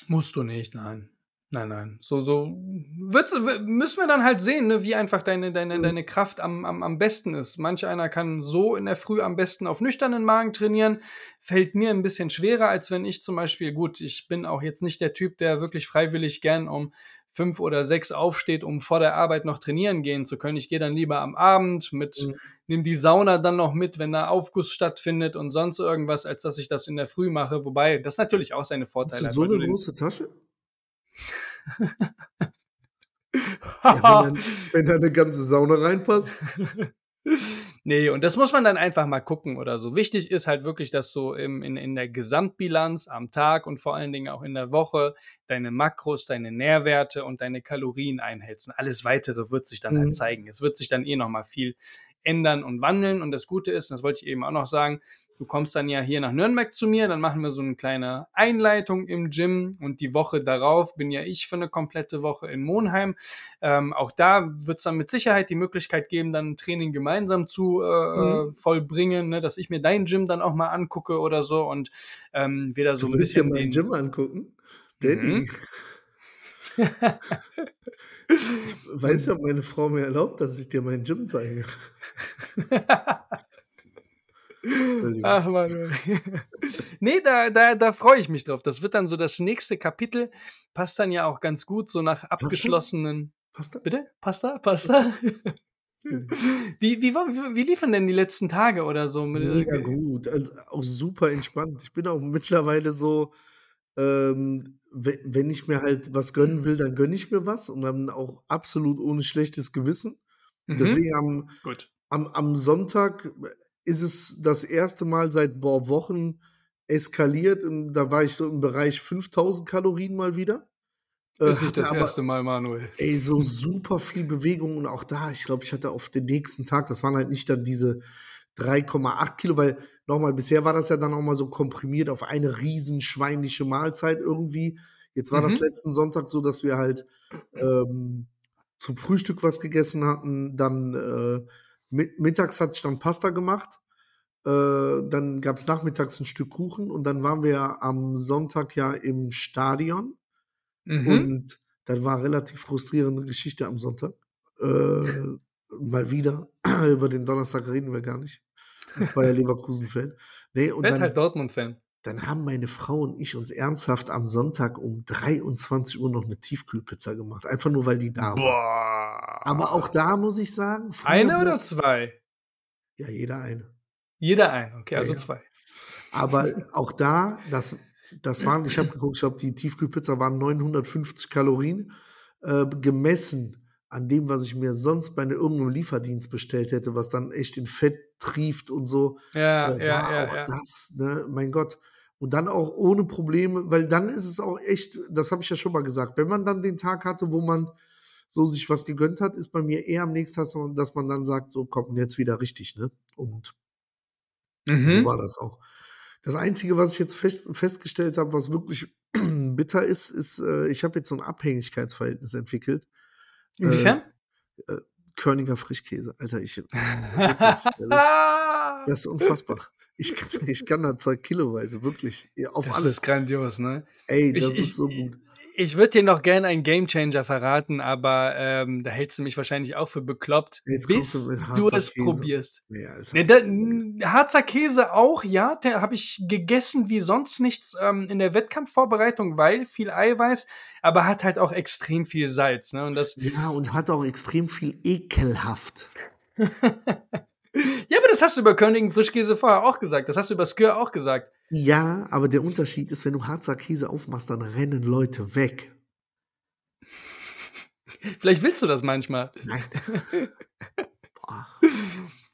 Musst du nicht, nein. Nein, nein. So so müssen wir dann halt sehen, ne, wie einfach deine deine Mhm. deine Kraft am am am besten ist. Manch einer kann so in der Früh am besten auf nüchternen Magen trainieren. Fällt mir 'n bisschen schwerer, als wenn ich zum Beispiel gut, ich bin auch jetzt nicht der Typ, der wirklich freiwillig gern um 5 oder 6 aufsteht, um vor der Arbeit noch trainieren gehen zu können. Ich gehe dann lieber am Abend mit Mhm. nehme die Sauna dann noch mit, wenn da Aufguss stattfindet und sonst irgendwas, als dass ich das in der Früh mache. Wobei das natürlich auch seine Hast Vorteile hat, so 'ne den große Tasche? Ja, wenn dann wenn da 'ne ganze Sauna reinpasst? Ne, und das muss man dann einfach mal gucken oder so. Wichtig ist halt wirklich, dass du im in in der Gesamtbilanz am Tag und vor allen Dingen auch in der Woche deine Makros, deine Nährwerte und deine Kalorien einhältst. Und alles Weitere wird sich dann halt Mhm. zeigen. Es wird sich dann eh noch mal viel ändern und wandeln. Und das Gute ist, und das wollte ich eben auch noch sagen, du kommst dann ja hier nach Nürnberg zu mir, dann machen wir so 'ne kleine Einleitung im Gym und die Woche darauf bin ja ich für 'ne komplette Woche in Monheim. Ähm, auch da wird's dann mit Sicherheit die Möglichkeit geben, dann 'n Training gemeinsam zu, äh, äh, Mhm. vollbringen, ne, dass ich mir dein Gym dann auch mal angucke oder so und, ähm, wir da so Du 'n willst dir bisschen mein den Gym angucken? Mhm. Danny. Ich weiß ob meine Frau mir erlaubt, dass ich dir mein Gym zeige. Ach Mann, ne, da da da freue ich mich drauf. Das wird dann so das nächste Kapitel. Passt dann ja auch ganz gut so nach Pasta? abgeschlossenen Pasta? Bitte? Pasta? Pasta? Wie wie war wie wie liefen denn die letzten Tage oder so Mega gut, also, auch super entspannt. Ich bin auch mittlerweile so, ähm, we wenn ich mir halt was gönnen will, dann gönne ich mir was und dann auch absolut ohne schlechtes Gewissen. Mhm. Deswegen am Gut. am am Sonntag ist es das erste Mal seit, boah, Wochen eskaliert. Und da war ich so im Bereich 5.000 Kalorien mal wieder. Äh, Ist nicht das aber erste Mal, Manuel. ey, so super viel Bewegung und auch da, ich glaube, ich hatte auf den nächsten Tag das waren halt nicht dann diese 3,8 Kilo, weil noch mal, bisher war das ja dann auch mal so komprimiert auf eine riesenschweinliche Mahlzeit irgendwie. Jetzt war das Mhm. letzten Sonntag so, dass wir halt, ähm, zum Frühstück was gegessen hatten, dann, äh, mittags hatte ich dann Pasta gemacht. Äh, dann gab's nachmittags 'n Stück Kuchen und dann waren wir am Sonntag ja im Stadion. Mhm. Und das war relativ frustrierende Geschichte am Sonntag. Äh, mal wieder. Über den Donnerstag reden wir gar nicht. als Bayer Leverkusen-Fan. Nee, und Werd dann, halt Dortmund-Fan. dann haben meine Frau und ich uns ernsthaft am Sonntag um 23 Uhr noch eine Tiefkühlpizza gemacht. Einfach nur, weil die da war. Boah. Aber auch da muss ich sagen, Eine oder das- zwei? Ja, jeder eine. Jeder ein, okay, also Ja, ja. zwei. Aber auch da, das, das waren, ich habe geguckt, ich glaube, die Tiefkühlpizza waren 950 Kalorien. Äh, gemessen an dem, was ich mir sonst bei ne- irgendeinem Lieferdienst bestellt hätte, was dann echt in Fett trieft und so, Ja, äh, ja, war ja, auch ja. das, ne, mein Gott. Und dann auch ohne Probleme, weil dann ist es auch echt, das habe ich ja schon mal gesagt, wenn man dann den Tag hatte, wo man so sich was gegönnt hat, ist bei mir eher am nächsten Tag, so, dass man dann sagt, so kommt jetzt wieder richtig, ne? Und so Mhm. war das auch. Das Einzige, was ich jetzt fest, festgestellt habe, was wirklich bitter ist, ist, äh, ich habe jetzt so ein Abhängigkeitsverhältnis entwickelt. Inwiefern? Körniger Frischkäse, Alter, ich, wirklich, das, ist, das ist unfassbar. Ich kann, ich kann da zwei kiloweise, wirklich. Auf das alles. ist grandios, ne? Ey, Ich, das ich, ist so gut. Ich würde dir noch gerne einen Gamechanger verraten, aber ähm, da hältst du mich wahrscheinlich auch für bekloppt, Jetzt bis du du es Käse. probierst. Nee, Alter. Ne, da, Harzer Käse auch, ja, der habe ich gegessen wie sonst nichts ähm, in der Wettkampfvorbereitung, weil viel Eiweiß, aber hat halt auch extrem viel Salz. Ne? Und das, Ja, und hat auch extrem viel ekelhaft. ja, aber das hast du über Königen Frischkäse vorher auch gesagt. Das hast du über Skür auch gesagt. Ja, aber der Unterschied ist, wenn du Harzer Käse aufmachst, dann rennen Leute weg. Vielleicht willst du das manchmal. Nein. Boah.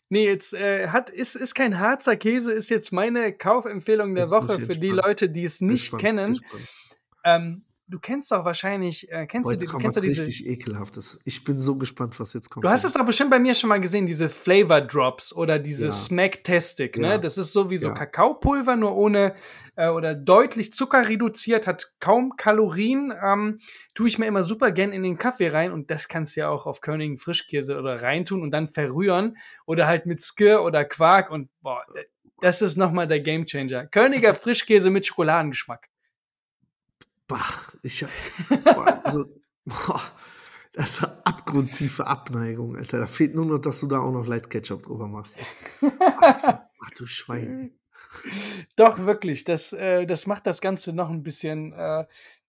Nee, jetzt äh, hat, ist, ist kein Harzer Käse, ist jetzt meine Kaufempfehlung der Jetzt Woche für die. Leute, die es nicht kennen. Ähm, du kennst doch wahrscheinlich, äh, kennst Boah, du, jetzt die- du kommt kennst was du diese, richtig ekelhaftes. Ich bin so gespannt, was jetzt kommt. Du hast es doch bestimmt bei mir schon mal gesehen, diese Flavor Drops oder diese Ja. Smack-Tastic, ne? Ja. Das ist so wie so Ja. Kakaopulver, nur ohne äh, oder deutlich Zucker reduziert, hat kaum Kalorien. Ähm, tue ich mir immer super gern in den Kaffee rein und das kannst du ja auch auf Königen Frischkäse oder reintun und dann verrühren oder halt mit Skir oder Quark und boah, das ist nochmal der Gamechanger. Königer Frischkäse mit Schokoladengeschmack. Bah, ich hab, boah, also, boah, das ist eine abgrundtiefe Abneigung, Alter. Da fehlt nur noch, dass du da auch noch Light Ketchup drüber machst. Ach, du, ach, du Schwein. Doch, wirklich. Das, äh, das macht das Ganze noch ein bisschen, äh,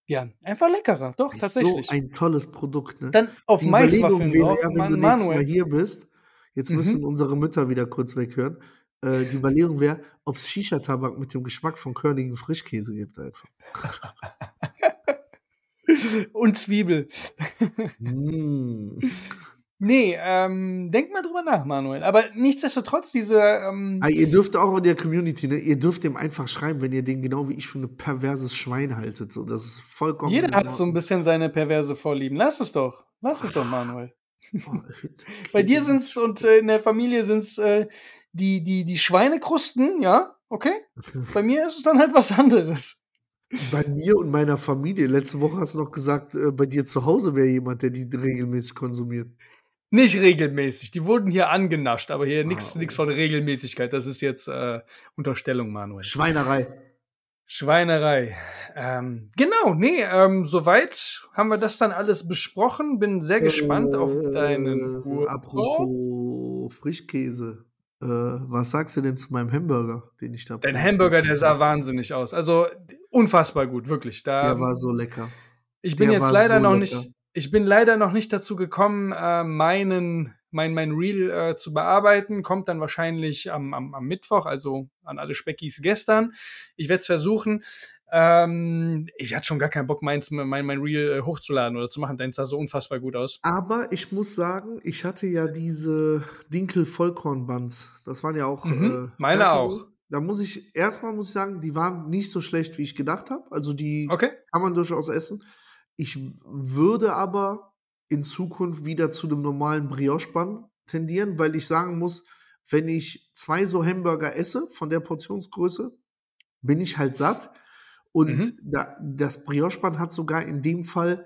ja, einfach leckerer. Doch, Ist tatsächlich. so ein tolles Produkt, ne? Dann auf Maiswaffeln drauf. ja, wenn Man du nächstes Mal Manuel. hier bist, jetzt Mhm. müssen unsere Mütter wieder kurz weghören. Äh, die Überlegung wäre, ob es Shisha-Tabak mit dem Geschmack von körnigen Frischkäse gibt einfach. Und Zwiebel. Mm. Nee, ähm, denk mal drüber nach, Manuel. Aber nichtsdestotrotz, diese, ähm, Ah, ihr dürft auch in der Community, ne? Ihr dürft dem einfach schreiben, wenn ihr den genau wie ich für ein perverses Schwein haltet. So, das ist vollkommen. jeder hat so ein bisschen seine perverse Vorlieben. Lass es doch. Lass es doch, Manuel. Boah, Bei dir sind's und äh, in der Familie sind's äh, die, die, die Schweinekrusten, ja, okay. Bei mir ist es dann halt was anderes. Bei mir und meiner Familie. Letzte Woche hast du noch gesagt, äh, bei dir zu Hause wäre jemand, der die regelmäßig konsumiert. Nicht regelmäßig. Die wurden hier angenascht, aber hier nichts nix von Regelmäßigkeit. Das ist jetzt äh, Unterstellung, Manuel. Schweinerei. Schweinerei. Ähm, genau, nee, ähm, soweit haben wir das dann alles besprochen. Bin sehr gespannt auf deinen Äh. Apropos Frischkäse. Äh, was sagst du denn zu meinem Hamburger, den ich da Dein Hamburger, der sah wahnsinnig aus. Also unfassbar gut, wirklich. Da, Der war so lecker. ich bin der jetzt leider so noch lecker. nicht, ich bin leider noch nicht dazu gekommen, äh, meinen, mein, mein Reel äh, zu bearbeiten. Kommt dann wahrscheinlich am, am, am Mittwoch, also an alle Speckis gestern. Ich werde es versuchen. Ähm, ich hatte schon gar keinen Bock, meins, mein, mein Reel äh, hochzuladen oder zu machen. Dein sah so unfassbar gut aus. Aber ich muss sagen, ich hatte ja diese Dinkel-Vollkorn-Buns. Das waren ja auch. Mhm, äh, meine Fertigung. auch. Da muss ich, erstmal muss ich sagen, die waren nicht so schlecht, wie ich gedacht habe. Also die Okay. kann man durchaus essen. Ich würde aber in Zukunft wieder zu dem normalen Brioche-Bun tendieren, weil ich sagen muss, wenn ich zwei so Hamburger esse von der Portionsgröße, bin ich halt satt. Und Mhm. da, das Brioche-Bun hat sogar in dem Fall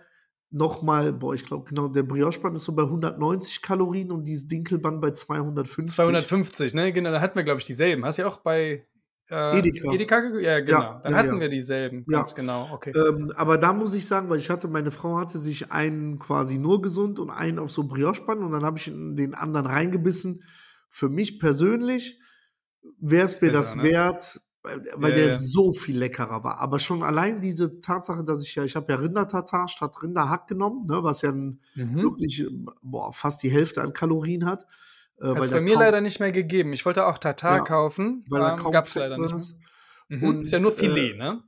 nochmal, boah, ich glaube genau, der Brioche-Bun ist so bei 190 Kalorien und dieses Dinkelbun bei 250. 250, ne? Genau, da hatten wir, glaube ich, dieselben. Hast du ja auch bei äh, Edeka. Edeka ja, genau. Ja, Dann ja, hatten ja. wir dieselben. Ja. Ganz genau. Okay. Ähm, aber da muss ich sagen, weil ich hatte, meine Frau hatte sich einen quasi nur gesund und einen auf so Brioche-Bun und dann habe ich in den anderen reingebissen. Für mich persönlich wäre es mir das ne? wert, weil Ja, der ja. so viel leckerer war. Aber schon allein diese Tatsache, dass ich ja, ich habe ja Rindertatar statt Rinderhack genommen, ne, was ja ein, Mhm. wirklich boah, fast die Hälfte an Kalorien hat. Äh, Hat es bei mir kaum- leider nicht mehr gegeben. Ich wollte auch Tatar Ja, kaufen, weil da ähm, kaum gab es leider nicht. Mhm. ist ja nur Und, Filet, äh, ne?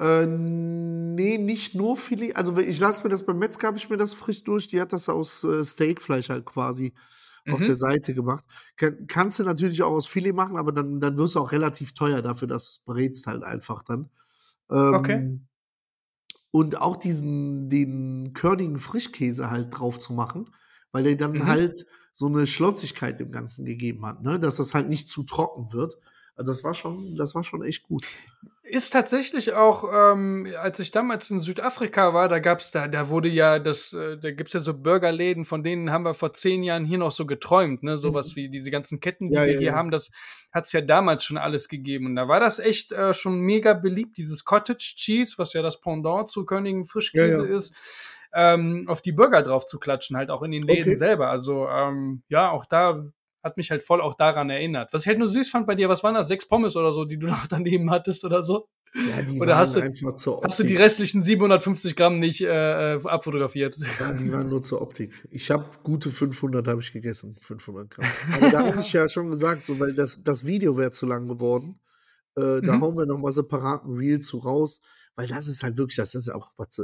Äh, nee, nicht nur Filet. Also ich lasse mir das beim Metzger, habe ich mir das frisch durch. Die hat das aus äh, Steakfleisch halt quasi aus Mhm. der Seite gemacht. Kann, kannst du natürlich auch aus Filet machen, aber dann, dann wirst du auch relativ teuer dafür, dass es brätst halt einfach dann. Ähm, Okay. Und auch diesen, den körnigen Frischkäse halt drauf zu machen, weil der dann Mhm. halt so eine Schlotzigkeit dem Ganzen gegeben hat, ne? Dass das halt nicht zu trocken wird. Also das war schon, das war schon echt gut. Ist tatsächlich auch, ähm, als ich damals in Südafrika war, da gab's da, da wurde ja das, äh, da gibt's ja so Burgerläden, von denen haben wir vor zehn Jahren hier noch so geträumt, ne? Sowas wie diese ganzen Ketten, die Mhm. Ja, wir ja, hier ja. haben, das hat's ja damals schon alles gegeben. Und da war das echt äh, schon mega beliebt, dieses Cottage Cheese, was ja das Pendant zu Königen Frischkäse ist, ähm, auf die Burger drauf zu klatschen, halt auch in den Läden Okay. selber. Also ähm, ja, auch da hat mich halt voll auch daran erinnert. Was ich halt nur süß fand bei dir, was waren das? Sechs Pommes oder so, die du noch daneben hattest oder so? Ja, die Oder waren hast du- einfach zur Optik. Hast du die restlichen 750 Gramm nicht äh, äh, abfotografiert? Ja, die waren nur zur Optik. Ich habe gute 500 habe ich gegessen, 500 Gramm. Aber da habe ich ja schon gesagt, so, weil das, das Video wäre zu lang geworden. Äh, Da Mhm. hauen wir nochmal separaten Reel zu raus, weil das ist halt wirklich, das ist auch was,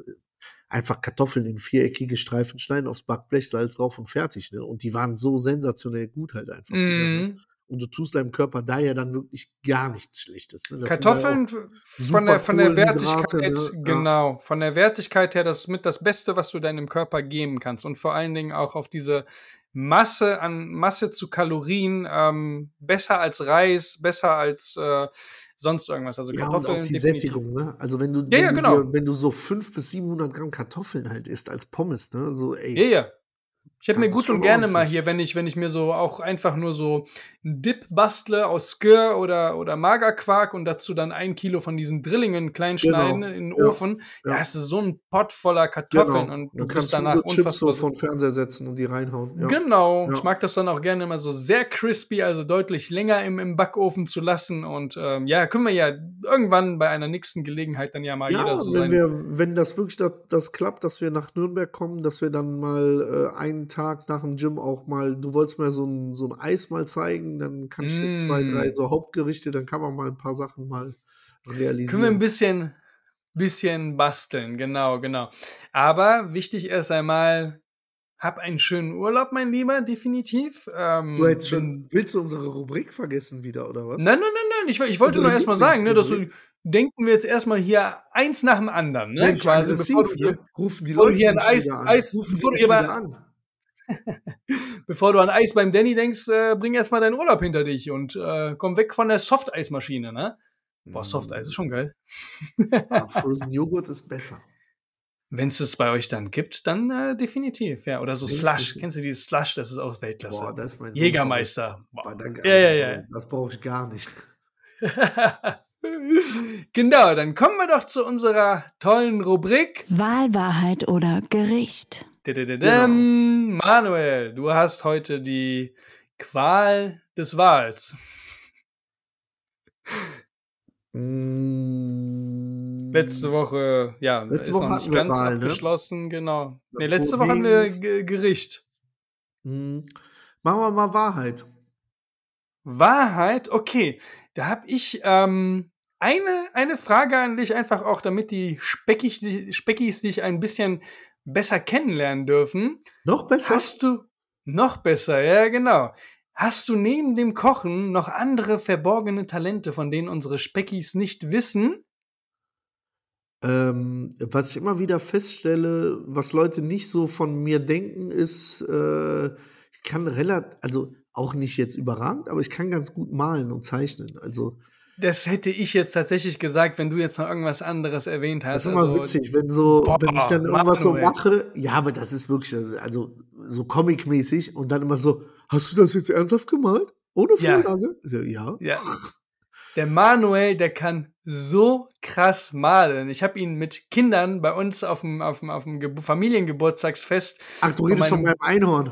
einfach Kartoffeln in viereckige Streifen schneiden, aufs Backblech, Salz drauf und fertig. Ne? Und die waren so sensationell gut halt einfach. wieder, ne? Mhm. Und du tust deinem Körper da ja dann wirklich gar nichts Schlechtes. Ne? Ja Kartoffeln von der, von der Wertigkeit, ne? Ja. genau, von der Wertigkeit her, das ist mit das Beste, was du deinem Körper geben kannst. Und vor allen Dingen auch auf diese Masse an Masse zu Kalorien, ähm, besser als Reis, besser als äh, sonst irgendwas. Also Ja, und Kartoffeln auch die definitiv. Sättigung, ne? Also wenn du, Ja, wenn, ja, du genau. dir, wenn du so 500 bis 700 Gramm Kartoffeln halt isst als Pommes, ne? So, ey. Ja, ja. Ich hätte mir gut und gerne mal hier, wenn ich, wenn ich mir so auch einfach nur so einen Dip bastle aus Skir oder, oder Magerquark und dazu dann ein Kilo von diesen Drillingen klein Genau, schneiden in den ja, Ofen, ja. da hast du so einen Pott voller Kartoffeln Genau. und du dann kannst danach nur Chips so unfassbar. den Fernseher setzen und die reinhauen. Ja. Genau, Ja. ich mag das dann auch gerne immer so sehr crispy, also deutlich länger im, im Backofen zu lassen. Und ähm, ja, können wir ja irgendwann bei einer nächsten Gelegenheit dann ja mal Ja, jeder so wenn sein. wir, wenn das wirklich das, das klappt, dass wir nach Nürnberg kommen, dass wir dann mal äh, einen Tag nach dem Gym auch mal, du wolltest mir so ein, so ein Eis mal zeigen, dann kann ich dir zwei, Mm. drei so Hauptgerichte, dann kann man mal ein paar Sachen mal realisieren. Können wir ein bisschen, bisschen basteln, genau, genau. Aber wichtig erst einmal, hab einen schönen Urlaub, mein Lieber, definitiv. Ähm, du hättest bin- schon, willst du unsere Rubrik vergessen wieder, oder was? Nein, nein, nein, nein. Ich, ich wollte nur erstmal sagen, ne, dass du, denken wir jetzt erstmal hier eins nach dem anderen, ne? Mensch, Quasi, bevor du, ne? Rufen die Leute hier ein Eis- an. Eis- Rufen die bevor du hier an. Bevor du an Eis beim Danny denkst, äh, bring jetzt mal deinen Urlaub hinter dich und äh, komm weg von der Softeismaschine, ne? Boah, Softeis ist schon geil. Ja, Frozen Joghurt ist besser. Wenn es das bei euch dann gibt, dann äh, definitiv, ja. Oder so Richtig. Slush. Kennst du dieses Slush? Das ist auch Weltklasse. Boah, das ist mein Jägermeister. Boah, danke. Ja, ja, ja. Das brauche ich gar nicht. genau, dann kommen wir doch zu unserer tollen Rubrik. Wahl, Wahrheit oder Gericht. Didididum. Manuel, du hast heute die Qual des Wahls. Mm, Letzte Woche, ja, Letzte ist Woche noch nicht ganz Wahl, ne? abgeschlossen, genau. Nee, letzte Woche haben wir Gericht. mm, Machen wir mal Wahrheit. Wahrheit, okay. Da habe ich ähm, eine, eine Frage an dich, einfach auch, damit die Speckis dich ein bisschen besser kennenlernen dürfen. Noch besser? Hast du noch besser, ja, genau. Hast du neben dem Kochen noch andere verborgene Talente, von denen unsere Speckis nicht wissen? Ähm, was ich immer wieder feststelle, was Leute nicht so von mir denken, ist, äh, ich kann relativ, also auch nicht jetzt überragend, aber ich kann ganz gut malen und zeichnen. Also Das hätte ich jetzt tatsächlich gesagt, wenn du jetzt noch irgendwas anderes erwähnt das hast. ist immer also, witzig, wenn so, Boah, wenn ich dann irgendwas so mache, ja, aber das ist wirklich, also so comic-mäßig und dann immer so, hast du das jetzt ernsthaft gemalt? Ohne Ja. Vorlage? So, Ja. Ja. Der Manuel, der kann so krass malen. Ich habe ihn mit Kindern bei uns auf dem, auf dem, auf dem Ge Familiengeburtstagsfest Ach, du redest von meinem Einhorn.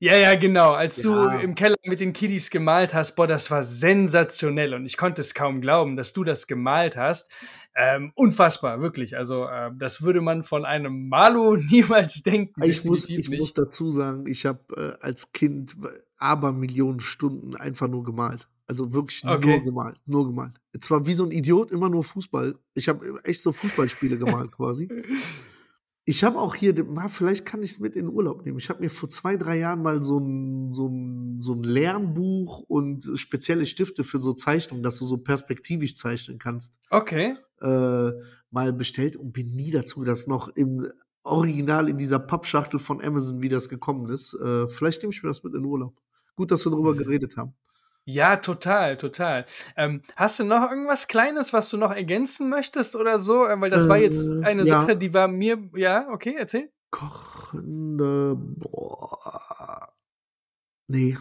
Ja, ja, genau. Als Ja. du im Keller mit den Kiddies gemalt hast, boah, das war sensationell und ich konnte es kaum glauben, dass du das gemalt hast. Ähm, unfassbar, wirklich. Also, äh, das würde man von einem Malu niemals denken. Ich muss, ich nicht. muss dazu sagen, ich habe äh, als Kind aber Millionen Stunden einfach nur gemalt. Also wirklich nur Okay. gemalt, nur gemalt. Zwar wie so ein Idiot immer nur Fußball. Ich habe echt so Fußballspiele gemalt quasi. Ich habe auch hier, vielleicht kann ich es mit in Urlaub nehmen. Ich habe mir vor zwei, drei Jahren mal so ein, so, ein, so ein Lernbuch und spezielle Stifte für so Zeichnungen, dass du so perspektivisch zeichnen kannst, Okay. äh, mal bestellt und bin nie dazu, das noch im Original in dieser Pappschachtel von Amazon, wie das gekommen ist. Äh, vielleicht nehme ich mir das mit in Urlaub. Gut, dass wir darüber geredet haben. Ja, total, total. Ähm, hast du noch irgendwas Kleines, was du noch ergänzen möchtest oder so? Äh, Weil das war jetzt Äh, eine ja. Sache, die war mir, ja, okay, erzähl. Kochende, boah. Nee.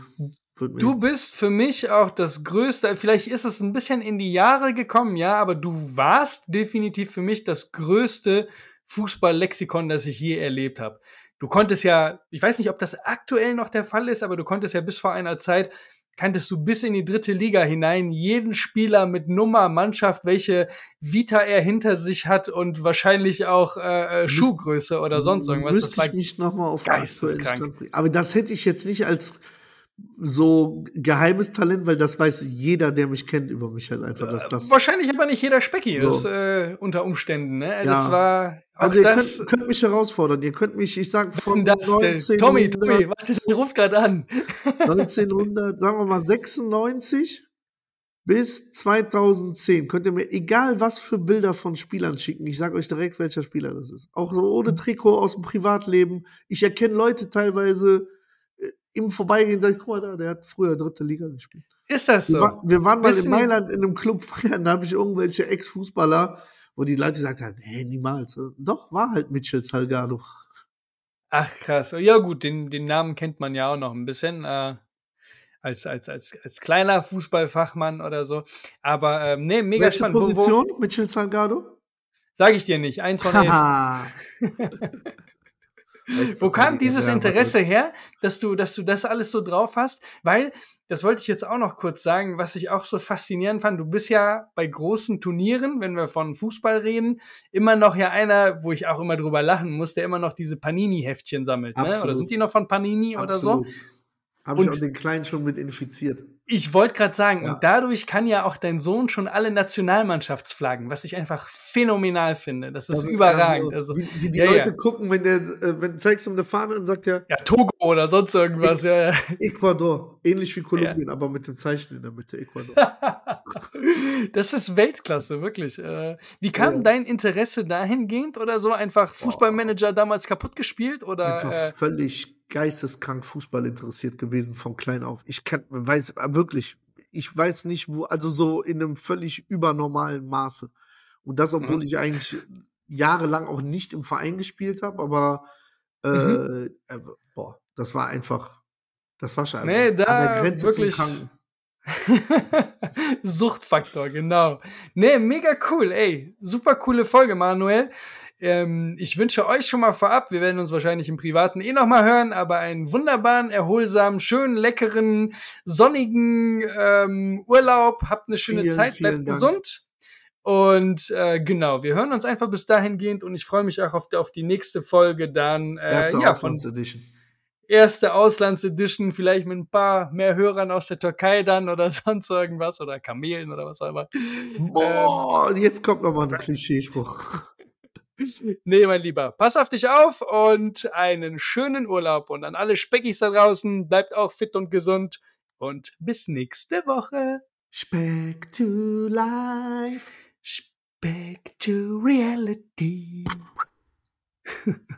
Du jetzt- bist für mich auch das Größte, vielleicht ist es ein bisschen in die Jahre gekommen, ja, aber du warst definitiv für mich das größte Fußballlexikon, das ich je erlebt habe. Du konntest ja, ich weiß nicht, ob das aktuell noch der Fall ist, aber du konntest ja bis vor einer Zeit, kanntest du bis in die dritte Liga hinein jeden Spieler mit Nummer, Mannschaft, welche Vita er hinter sich hat und wahrscheinlich auch äh, äh, Schuhgröße oder sonst irgendwas. Das Müsste war ich mich nochmal auf geisteskrank. Aber das hätte ich jetzt nicht als so geheimes Talent, weil das weiß jeder, der mich kennt, über mich halt einfach, dass das. Wahrscheinlich aber nicht jeder Specki, So. das äh, unter Umständen, ne? Ja. Das war Also ihr könnt, könnt mich herausfordern. Ihr könnt mich, ich sag von das denn? 1900, Tommy, Tommy, warte, der ruft gerade an. 1900, sagen wir mal 96 bis 2010 könnt ihr mir egal was für Bilder von Spielern schicken. Ich sage euch direkt, welcher Spieler das ist. Auch so ohne Trikot aus dem Privatleben. Ich erkenne Leute teilweise äh, im Vorbeigehen, sag ich, guck mal da, der hat früher dritte Liga gespielt. Ist das Wir, so? war, wir waren mal Wissen in Mailand in einem Club feiern, da habe ich irgendwelche Ex-Fußballer, wo die Leute gesagt haben, nee, niemals. Doch, war halt Mitchell Salgado. Ach krass. Ja gut, den, den Namen kennt man ja auch noch ein bisschen. Äh, als, als, als, als kleiner Fußballfachmann oder so. Aber ähm, nee, mega Welche spannend. Wo, wo, Position? Mitchell Salgado? sag ich dir nicht. Eins von elf. Wo kam dieses Interesse her, dass du, dass du das alles so drauf hast? Weil, das wollte ich jetzt auch noch kurz sagen, was ich auch so faszinierend fand. Du bist ja bei großen Turnieren, wenn wir von Fußball reden, immer noch ja einer, wo ich auch immer drüber lachen muss, der immer noch diese Panini-Heftchen sammelt. Ne? Oder Absolut. sind die noch von Panini oder so? Habe ich auch den Kleinen schon mit infiziert. Ich wollte gerade sagen, Ja. und dadurch kann ja auch dein Sohn schon alle Nationalmannschaftsflaggen, was ich einfach phänomenal finde. Das ist, überragend. grandios. Also, wie, wie die ja, Leute ja. gucken, wenn der, äh, wenn zeigst du ihm eine Fahne und sagt er ja, Togo oder sonst irgendwas. Ja, ja. Ecuador, ähnlich wie Kolumbien, aber mit dem Zeichen in der Mitte Ecuador. Das ist Weltklasse, wirklich. Äh, Wie kam Ja. dein Interesse dahingehend oder so? Einfach Fußballmanager damals kaputt gespielt oder? Einfach Äh, völlig geisteskrank Fußball interessiert gewesen von klein auf. Ich kann, weiß wirklich, ich weiß nicht, wo, also so in einem völlig übernormalen Maße. Und das, obwohl Mhm. ich eigentlich jahrelang auch nicht im Verein gespielt habe, aber äh, Mhm. äh, boah, das war einfach, das war schon Nee, an da der Grenze wirklich- zum Kranken. Suchtfaktor, genau. Nee, mega cool, ey. Super coole Folge, Manuel. Ähm, ich wünsche euch schon mal vorab, wir werden uns wahrscheinlich im Privaten eh noch mal hören, aber einen wunderbaren, erholsamen, schönen, leckeren, sonnigen ähm, Urlaub. Habt eine schöne Vielen, Zeit, bleibt gesund. Und äh, genau, wir hören uns einfach bis dahingehend und ich freue mich auch auf die, auf die nächste Folge dann. Äh, Erste ja, von Auslandsedition. Erste Auslandsedition, vielleicht mit ein paar mehr Hörern aus der Türkei dann oder sonst irgendwas oder Kamelen oder was auch immer. Boah, jetzt kommt noch mal ein Klischeespruch. Nee, mein Lieber, pass auf dich auf und einen schönen Urlaub und an alle Speckis da draußen, bleibt auch fit und gesund und bis nächste Woche. Speck to life. Speck to reality.